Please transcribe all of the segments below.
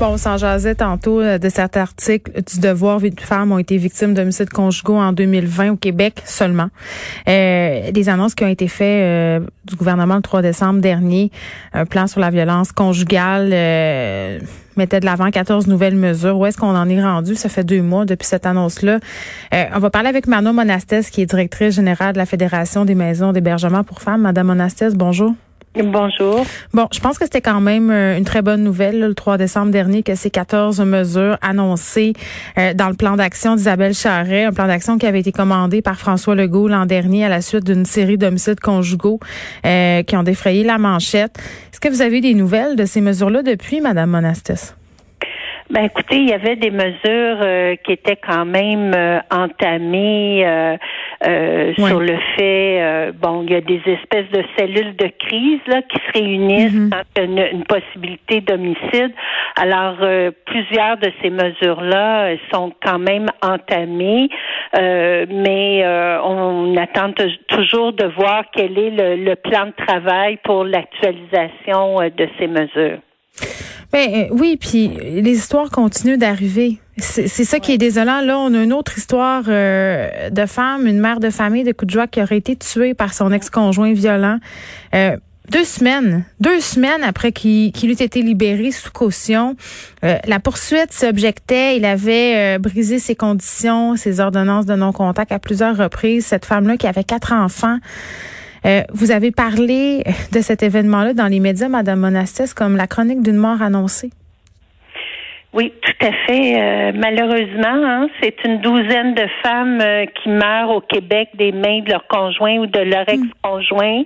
Bon, on s'en jasait tantôt euh, de cet article du Devoir. Huit femmes ont été victimes d'homicides conjugaux en 2020 au Québec seulement. Euh, des annonces qui ont été faites euh, du gouvernement le 3 décembre dernier. Un plan sur la violence conjugale euh, mettait de l'avant 14 nouvelles mesures. Où est-ce qu'on en est rendu? Ça fait deux mois depuis cette annonce-là. Euh, on va parler avec Manon Monastès, qui est directrice générale de la Fédération des maisons d'hébergement pour femmes. Madame Monastès, bonjour. Bonjour. Bon, je pense que c'était quand même euh, une très bonne nouvelle là, le 3 décembre dernier que ces 14 mesures annoncées euh, dans le plan d'action d'Isabelle Charret, un plan d'action qui avait été commandé par François Legault l'an dernier à la suite d'une série d'homicides conjugaux euh, qui ont défrayé la manchette. Est-ce que vous avez des nouvelles de ces mesures-là depuis, Madame Monastis? Ben écoutez, il y avait des mesures euh, qui étaient quand même euh, entamées euh, euh sur le fait, bon, il y a des espèces de cellules de crise là qui se réunissent quand il y a une, une possibilité d'homicide. Alors euh, plusieurs de ces mesures-là euh, sont quand même entamées, euh, mais euh, on attend toujours de voir quel est le, le plan de travail pour l'actualisation euh, de ces mesures. Ben euh, oui, puis les histoires continuent d'arriver. C'est ça qui est désolant. Là, on a une autre histoire euh, de femme, une mère de famille de Coudjoie qui aurait été tuée par son ex-conjoint violent. Euh, deux semaines, deux semaines après qu'il qu'il eût été libéré sous caution, euh, la poursuite s'objectait. Il avait euh, brisé ses conditions, ses ordonnances de non-contact à plusieurs reprises. Cette femme-là qui avait quatre enfants. Euh, vous avez parlé de cet événement-là dans les médias, Madame Monastès, comme la chronique d'une mort annoncée. Oui, tout à fait. Euh, malheureusement, hein, c'est une douzaine de femmes euh, qui meurent au Québec des mains de leur conjoint ou de leur ex-conjoint.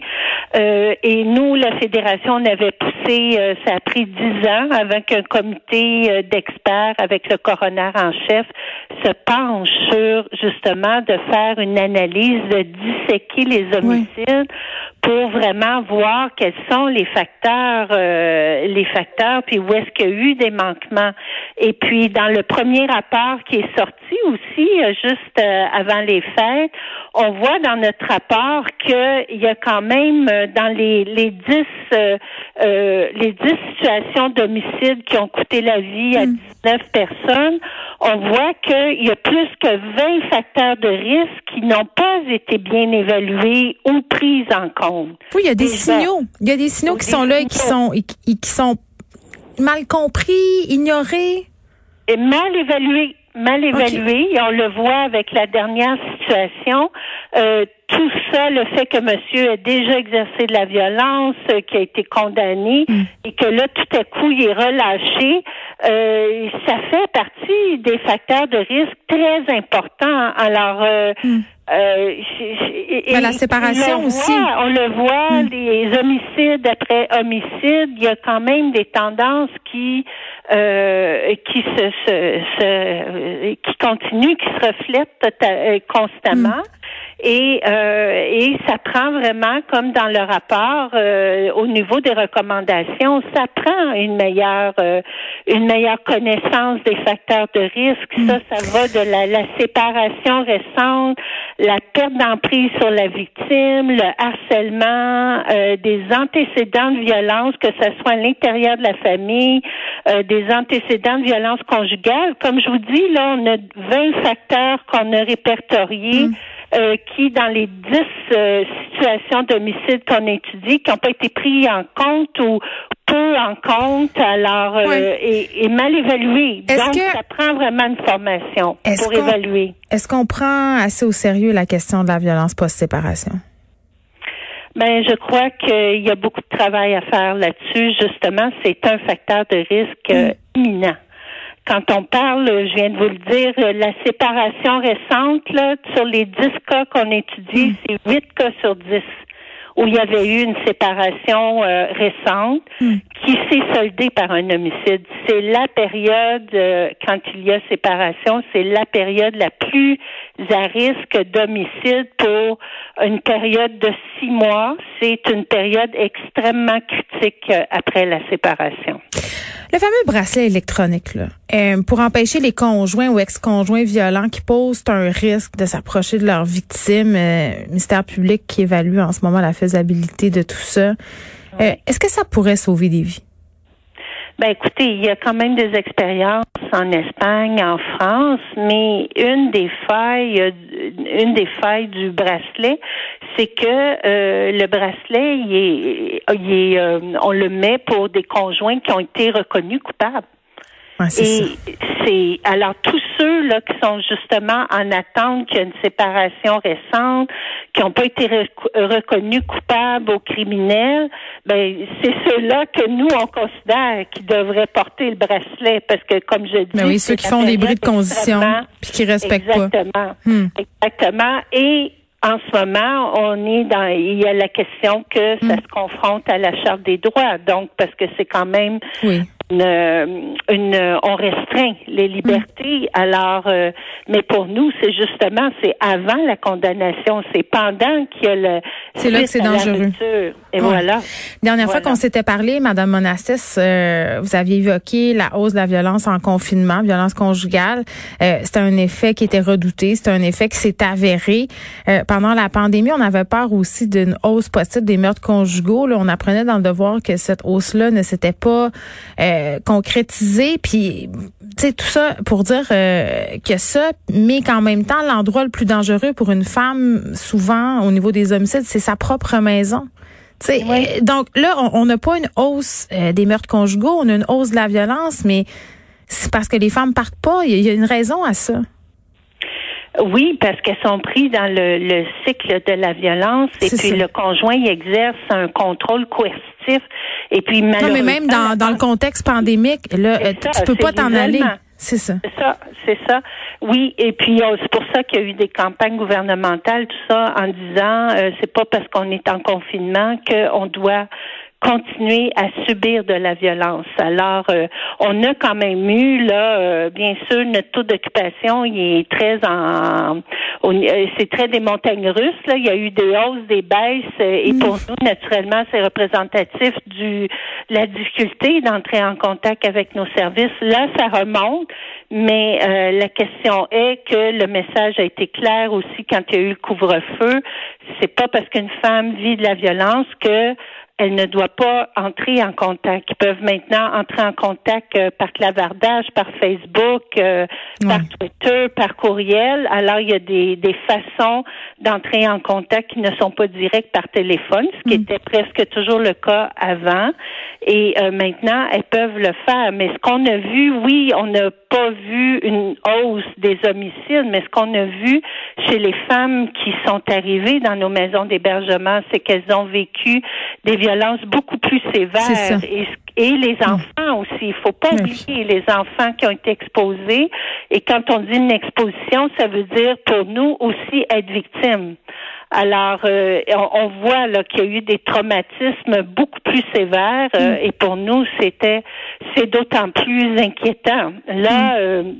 Euh, et nous, la fédération, on avait poussé, euh, ça a pris dix ans avant qu'un comité euh, d'experts avec le coroner en chef se penche sur justement de faire une analyse, de disséquer les homicides pour vraiment voir quels sont les facteurs, euh, les facteurs, puis où est-ce qu'il y a eu des manquements. Et puis dans le premier rapport qui est sorti aussi euh, juste euh, avant les fêtes, on voit dans notre rapport qu'il y a quand même euh, dans les les dix euh, euh, les dix situations d'homicide qui ont coûté la vie à 19 personnes, on voit qu'il y a plus que 20 facteurs de risque qui n'ont pas été bien évalués ou pris en compte. Oui, il y a des Déjà. signaux. Il y a des signaux qui Des sont là et qui signaux. sont, et qui sont mal compris, ignorés. Mal évalué, mal évalué. Et on le voit avec la dernière situation. Euh, tout ça, le fait que monsieur a déjà exercé de la violence, euh, qui a été condamné, et que là, tout à coup, il est relâché, euh, ça fait partie des facteurs de risque très importants. Alors, euh, euh, j- j- et- la séparation on le aussi. voit, on le voit, Mm. les homicides après homicides, il y a quand même des tendances qui euh, qui se, se, se- euh, qui continuent, qui se reflètent euh, constamment. Et, euh, et ça prend vraiment, comme dans le rapport, euh, au niveau des recommandations, ça prend une meilleure, euh, une meilleure connaissance des facteurs de risque. Ça, ça va de la, la séparation récente, la perte d'emprise sur la victime, le harcèlement, euh, des antécédents de violence, que ce soit à l'intérieur de la famille, euh, des antécédents de violence conjugale. Comme je vous dis, là, on a 20 facteurs qu'on a répertoriés. Euh, qui, dans les 10 euh, situations d'homicide qu'on a étudiées, qui n'ont pas été pris en compte ou peu en compte, alors euh, et, et mal évalués. Est-ce Donc, que- ça prend vraiment une formation pour évaluer. Est-ce qu'on prend assez au sérieux la question de la violence post-séparation? Ben, je crois qu'il y a beaucoup de travail à faire là-dessus. Justement, c'est un facteur de risque euh, imminent quand on parle, je viens de vous le dire, la séparation récente, là, sur les 10 cas qu'on étudie, mm. c'est 8 cas sur 10 où il y avait eu une séparation euh, récente mm. qui s'est soldée par un homicide. C'est la période, euh, quand il y a séparation, c'est la période la plus à risque d'homicide pour une période de six mois. C'est une période extrêmement critique euh, après la séparation. Le fameux bracelet électronique, là, euh, pour empêcher les conjoints ou ex-conjoints violents qui posent un risque de s'approcher de leur victime, euh, mystère public qui évalue en ce moment la faisabilité de tout ça. Euh, est-ce que ça pourrait sauver des vies? Ben écoutez, il y a quand même des expériences en Espagne, en France, mais une des failles, une des failles du bracelet, c'est que euh, le bracelet, il est, il est euh, on le met pour des conjoints qui ont été reconnus coupables et c'est alors tous ceux là qui sont justement en attente qu'il y a une séparation récente, qui n'ont pas été reconnus coupables ou criminels, ben c'est ceux-là que nous on considère qui devraient porter le bracelet parce que comme je dis, ben oui, ceux qui font des bris de condition puis qui respectent exactement, pas. Hmm. Exactement. Et en ce moment, on est dans, il y a la question que ça hmm. se confronte à la charte des droits, donc parce que c'est quand même oui une, on restreint les libertés. Alors, euh, mais pour nous, c'est justement, c'est avant la condamnation, c'est pendant qu'il y a le. C'est là que c'est dangereux. Et voilà. Dernière fois qu'on s'était parlé, Madame Monassis, euh, vous aviez évoqué la hausse de la violence en confinement, violence conjugale. Euh, c'était un effet qui était redouté, c'était un effet qui s'est avéré. pendant la pandémie, on avait peur aussi d'une hausse possible des meurtres conjugaux. Là, on apprenait dans le devoir que cette hausse-là ne s'était pas euh, concrétiser, puis tu sais tout ça pour dire euh, que ça, mais qu'en même temps l'endroit le plus dangereux pour une femme, souvent au niveau des homicides, c'est sa propre maison. euh, Donc là, on n'a pas une hausse des meurtres conjugaux, on a une hausse de la violence, mais c'est parce que les femmes partent pas. Il y, a une raison à ça. Oui, parce qu'elles sont prises dans le, cycle de la violence et puis le conjoint exerce un contrôle coercitif et puis Non, mais même dans, dans le contexte pandémique, là, euh, tu peux pas t'en aller. C'est ça. C'est ça, c'est ça. Oui, et puis euh, c'est pour ça qu'il y a eu des campagnes gouvernementales, tout ça, en disant euh, c'est pas parce qu'on est en confinement qu'on doit continuer à subir de la violence. Alors, euh, on a quand même eu là, euh, bien sûr, notre taux d'occupation, il est très en, euh, c'est très des montagnes russes. Là. Il y a eu des hausses, des baisses, et mm. pour nous, naturellement, c'est représentatif du la difficulté d'entrer en contact avec nos services. Là, ça remonte, mais la question est que le message a été clair aussi quand il y a eu le couvre-feu. C'est pas parce qu'une femme vit de la violence que elle ne doit pas entrer en contact. Ils peuvent maintenant entrer en contact euh, par clavardage, par Facebook, euh, par Twitter, par courriel. Alors, il y a des, des façons d'entrer en contact qui ne sont pas directes par téléphone, ce qui mm. était presque toujours le cas avant. Et euh, maintenant, elles peuvent le faire. Mais ce qu'on a vu, oui, on n'a pas vu une hausse des homicides, mais ce qu'on a vu chez les femmes qui sont arrivées dans nos maisons d'hébergement, c'est qu'elles ont vécu des violences beaucoup plus sévères. Et, et, les mm. enfants aussi. Il faut pas oublier les enfants qui ont été exposés. Et quand on dit une exposition, ça veut dire pour nous aussi être victime. Alors, euh, on, voit là qu'il y a eu des traumatismes beaucoup plus sévères euh, mm. et pour nous, c'était c'est d'autant plus inquiétant. Là, mm.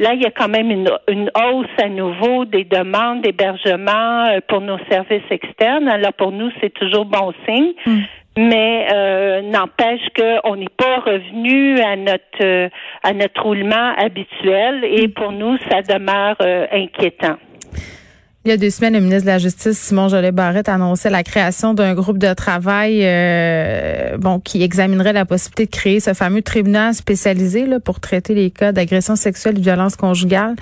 Euh, là, il y a quand même une, une hausse à nouveau des demandes d'hébergement pour nos services externes. Alors pour nous, c'est toujours bon signe. Mm. Mais n'empêche qu'on n'est pas revenu à notre à notre roulement habituel et pour nous, ça demeure inquiétant. Il y a deux semaines, le ministre de la Justice, Simon Jolet Barrette, annonçait la création d'un groupe de travail euh, bon, qui examinerait la possibilité de créer ce fameux tribunal spécialisé pour traiter les cas d'agression sexuelle et de violence conjugale.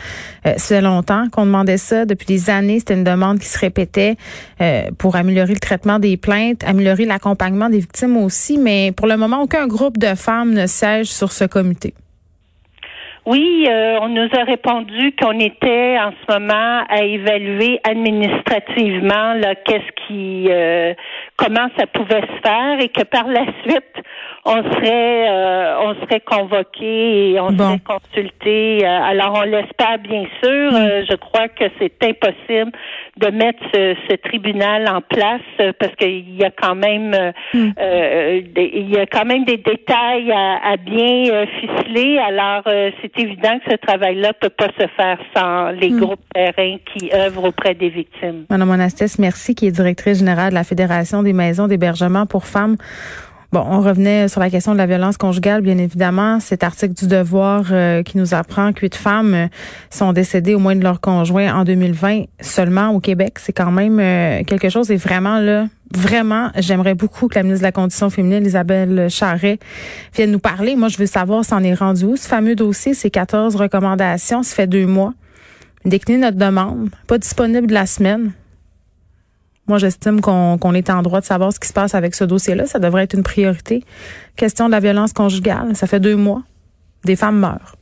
Euh, ça fait longtemps qu'on demandait ça. Depuis des années, c'était une demande qui se répétait euh, pour améliorer le traitement des plaintes, améliorer l'accompagnement des victimes aussi. Mais pour le moment, aucun groupe de femmes ne siège sur ce comité. Oui, euh, on nous a répondu qu'on était en ce moment à évaluer administrativement là qu'est-ce qui euh, comment ça pouvait se faire et que par la suite on serait euh, on serait convoqué et on serait consulté. alors on l'espère bien sûr. Mm. je crois que c'est impossible de mettre ce, tribunal en place parce qu'il y a quand même mm. il y a quand même des détails à, à bien ficeler. Alors c'est c'est évident que ce travail-là ne peut pas se faire sans les hmm. groupes terrains qui œuvrent auprès des victimes. Madame Monastès, merci, qui est directrice générale de la Fédération des maisons d'hébergement pour femmes. Bon, on revenait sur la question de la violence conjugale, bien évidemment. Cet article du Devoir euh, qui nous apprend que huit femmes euh, sont décédées au moins de leur conjoint en 2020 seulement au Québec. C'est quand même euh, quelque chose. Et vraiment, là, vraiment, j'aimerais beaucoup que la ministre de la Condition féminine, Isabelle Charret, vienne nous parler. Moi, je veux savoir s'en est rendu où. Ce fameux dossier, ces 14 recommandations, ça fait deux mois. Décliner notre demande, pas disponible la semaine. Moi, j'estime qu'on est en droit de savoir ce qui se passe avec ce dossier-là. Ça devrait être une priorité. Question de la violence conjugale, ça fait deux mois. Des femmes meurent.